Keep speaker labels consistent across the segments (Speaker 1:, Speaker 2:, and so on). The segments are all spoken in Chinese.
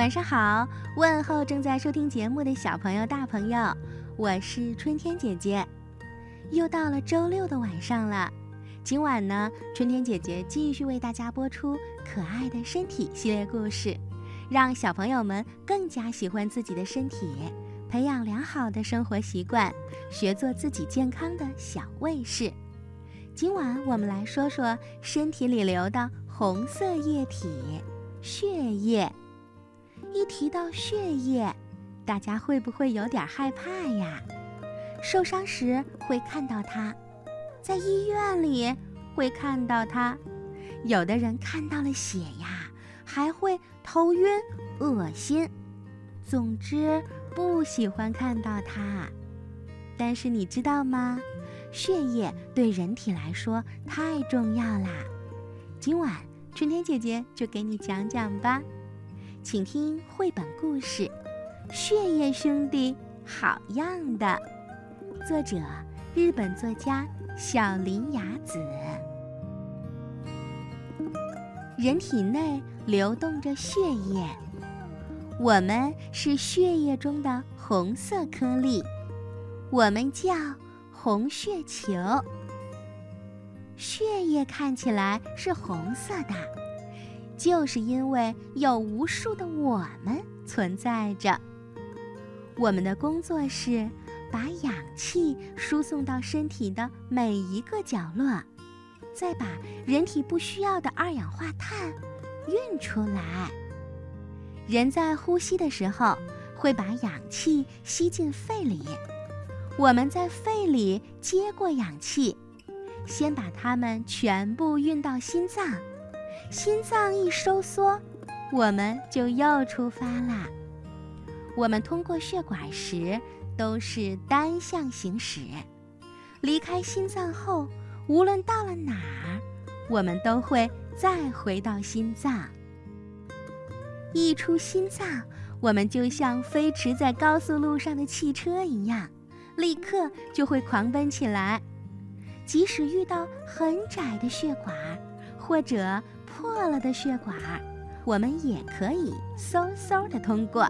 Speaker 1: 晚上好，问候正在收听节目的小朋友、大朋友，我是春天姐姐。又到了周六的晚上了，今晚呢，春天姐姐继续为大家播出可爱的身体系列故事，让小朋友们更加喜欢自己的身体，培养良好的生活习惯，学做自己健康的小卫士。今晚我们来说说身体里流的红色液体——血液。一提到血液，大家会不会有点害怕呀？受伤时会看到它，在医院里会看到它，有的人看到了血呀，还会头晕、恶心。总之，不喜欢看到它。但是你知道吗？血液对人体来说太重要啦。今晚春天姐姐就给你讲讲吧。请听绘本故事《血液兄弟好样的》，作者日本作家小林雅子。人体内流动着血液，我们是血液中的红色颗粒，我们叫红血球。血液看起来是红色的。就是因为有无数的我们存在着，我们的工作是把氧气输送到身体的每一个角落，再把人体不需要的二氧化碳运出来。人在呼吸的时候会把氧气吸进肺里，我们在肺里接过氧气，先把它们全部运到心脏。心脏一收缩，我们就又出发啦。我们通过血管时都是单向行驶，离开心脏后，无论到了哪儿，我们都会再回到心脏。一出心脏，我们就像飞驰在高速路上的汽车一样，立刻就会狂奔起来。即使遇到很窄的血管，或者破了的血管，我们也可以嗖嗖的通过。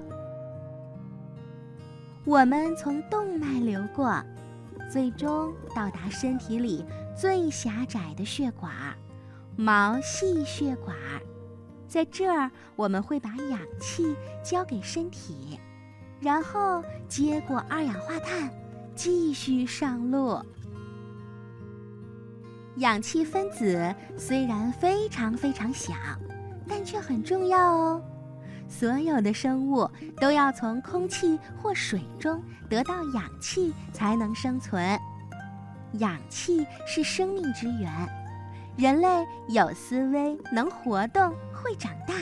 Speaker 1: 我们从动脉流过，最终到达身体里最狭窄的血管——毛细血管。在这儿，我们会把氧气交给身体，然后接过二氧化碳，继续上路。氧气分子虽然非常非常小，但却很重要哦。所有的生物都要从空气或水中得到氧气才能生存。氧气是生命之源，人类有思维、能活动、会长大，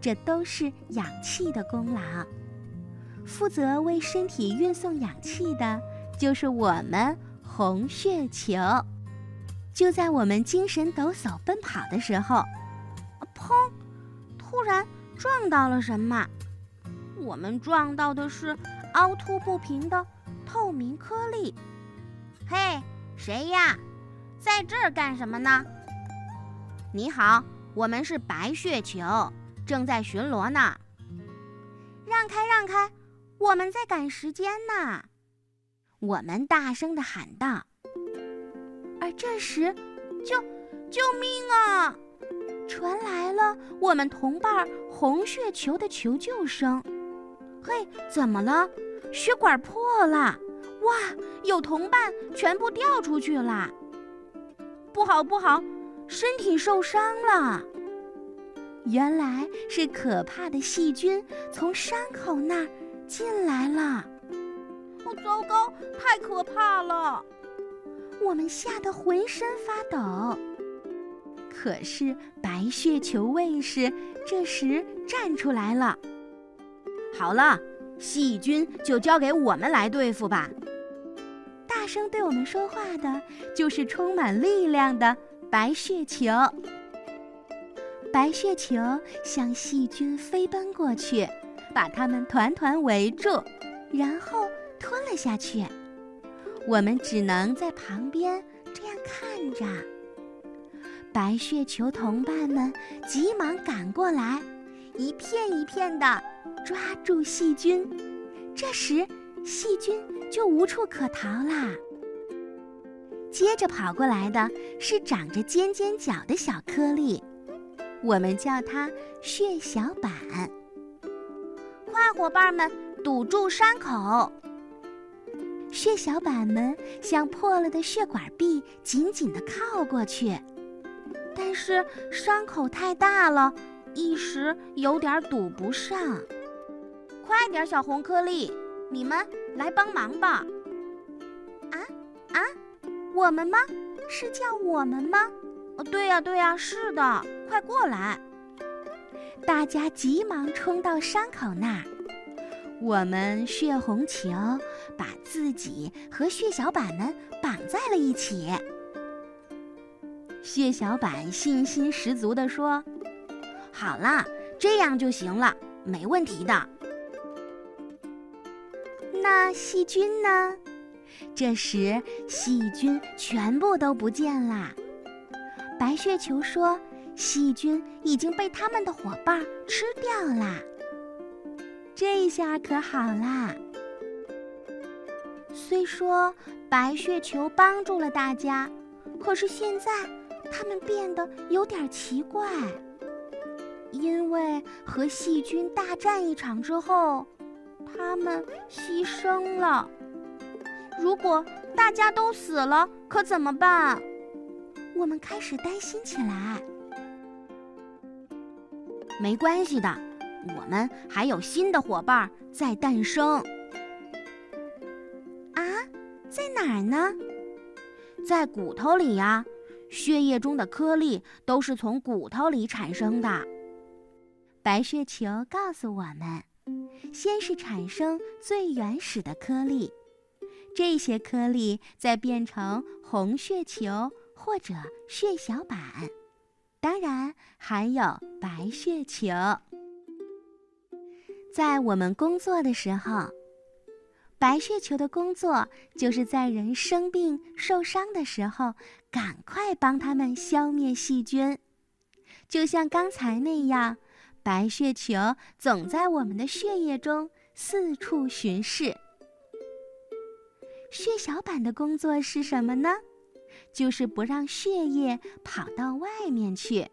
Speaker 1: 这都是氧气的功劳。负责为身体运送氧气的，就是我们红血球。就在我们精神抖擞奔跑的时候，砰！突然撞到了什么？我们撞到的是凹凸不平的透明颗粒。
Speaker 2: 嘿，谁呀？在这儿干什么呢？你好，我们是白血球，正在巡逻呢。
Speaker 1: 让开，让开，我们在赶时间呢！
Speaker 2: 我们大声地喊道。
Speaker 1: 这时，救救命啊！传来了我们同伴红血球的求救声。嘿，怎么了？血管破了！哇，有同伴全部掉出去了！不好不好，身体受伤了！原来是可怕的细菌从伤口那儿进来了。
Speaker 3: 哦，糟糕，太可怕了！
Speaker 1: 我们吓得浑身发抖，可是白血球卫士这时站出来了。
Speaker 2: 好了，细菌就交给我们来对付吧。
Speaker 1: 大声对我们说话的就是充满力量的白血球。白血球向细菌飞奔过去，把它们团团围住，然后吞了下去。我们只能在旁边这样看着。白血球同伴们急忙赶过来，一片一片的抓住细菌，这时细菌就无处可逃啦。接着跑过来的是长着尖尖角的小颗粒，我们叫它血小板。
Speaker 2: 快，伙伴们，堵住伤口！
Speaker 1: 血小板们向破了的血管壁紧紧地靠过去，
Speaker 2: 但是伤口太大了，一时有点堵不上。快点，小红颗粒，你们来帮忙吧！
Speaker 3: 啊啊！我们吗？是叫我们吗？
Speaker 2: 对呀，对呀，是的，快过来！
Speaker 1: 大家急忙冲到伤口那儿。我们血红球把自己和血小板们绑在了一起。血小板信心十足地说：“
Speaker 2: 好啦，这样就行了，没问题的。”
Speaker 1: 那细菌呢？这时，细菌全部都不见啦。白血球说：“细菌已经被他们的伙伴吃掉啦。”这下可好啦。虽说白血球帮助了大家，可是现在它们变得有点奇怪，因为和细菌大战一场之后，它们牺牲了。
Speaker 2: 如果大家都死了，可怎么办？
Speaker 1: 我们开始担心起来。
Speaker 2: 没关系的，我们还有新的伙伴在诞生。
Speaker 1: 啊，在哪儿呢？
Speaker 2: 在骨头里呀！血液中的颗粒都是从骨头里产生的。
Speaker 1: 白血球告诉我们，先是产生最原始的颗粒。这些颗粒再变成红血球或者血小板，当然还有白血球。在我们工作的时候，白血球的工作就是在人生病受伤的时候，赶快帮他们消灭细菌。就像刚才那样，白血球总在我们的血液中四处巡视。血小板的工作是什么呢？就是不让血液跑到外面去。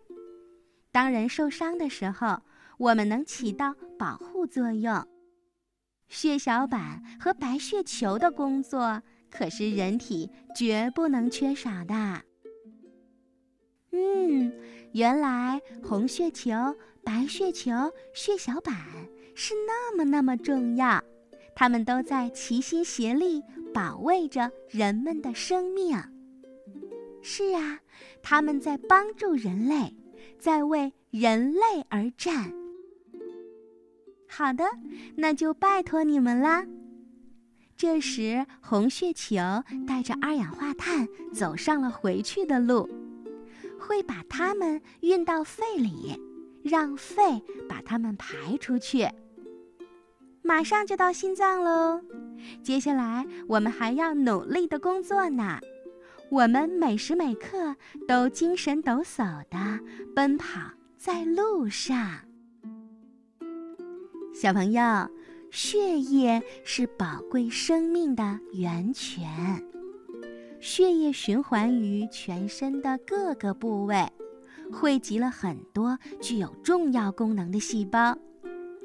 Speaker 1: 当人受伤的时候，我们能起到保护作用。血小板和白血球的工作可是人体绝不能缺少的。嗯，原来红血球、白血球、血小板是那么那么重要，它们都在齐心协力。保卫着人们的生命。是啊，他们在帮助人类，在为人类而战。好的，那就拜托你们啦。这时，红血球带着二氧化碳走上了回去的路，会把它们运到肺里，让肺把它们排出去。马上就到心脏喽。接下来我们还要努力的工作呢，我们每时每刻都精神抖擞的奔跑在路上。小朋友，血液是宝贵生命的源泉，血液循环于全身的各个部位，汇集了很多具有重要功能的细胞。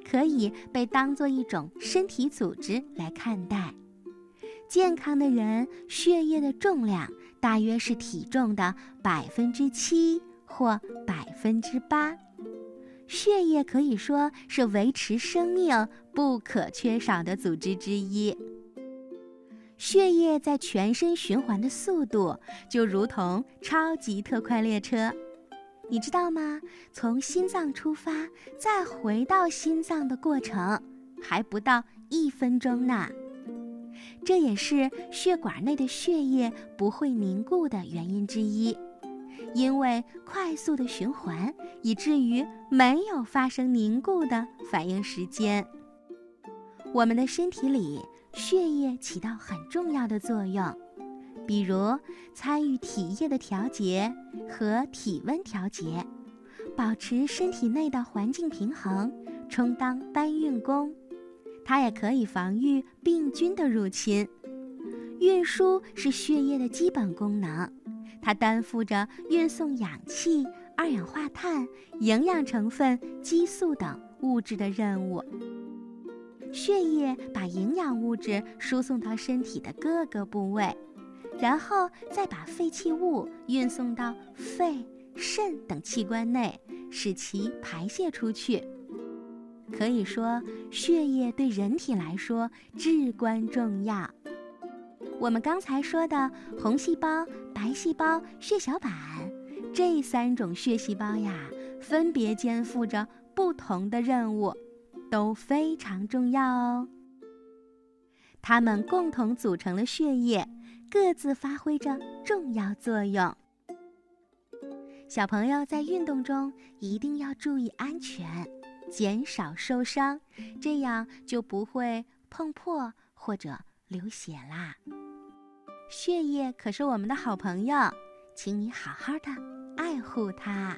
Speaker 1: 可以被当做一种身体组织来看待。健康的人血液的重量大约是体重的百分之七或百分之八。血液可以说是维持生命不可缺少的组织之一。血液在全身循环的速度就如同超级特快列车。你知道吗？从心脏出发，再回到心脏的过程，还不到一分钟呢。这也是血管内的血液不会凝固的原因之一，因为快速的循环，以至于没有发生凝固的反应时间。我们的身体里，血液起到很重要的作用。比如参与体液的调节和体温调节，保持身体内的环境平衡，充当搬运工。它也可以防御病菌的入侵。运输是血液的基本功能，它担负着运送氧气、二氧化碳、营养成分、激素等物质的任务。血液把营养物质输送到身体的各个部位，然后再把废弃物运送到肺、肾等器官内，使其排泄出去。可以说，血液对人体来说至关重要。我们刚才说的红细胞、白细胞、血小板这三种血细胞呀，分别肩负着不同的任务。都非常重要哦。它们共同组成了血液，各自发挥着重要作用。小朋友在运动中一定要注意安全，减少受伤，这样就不会碰破或者流血啦。血液可是我们的好朋友，请你好好的爱护它。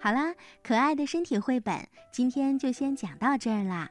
Speaker 1: 好啦，可爱的身体绘本今天就先讲到这儿啦。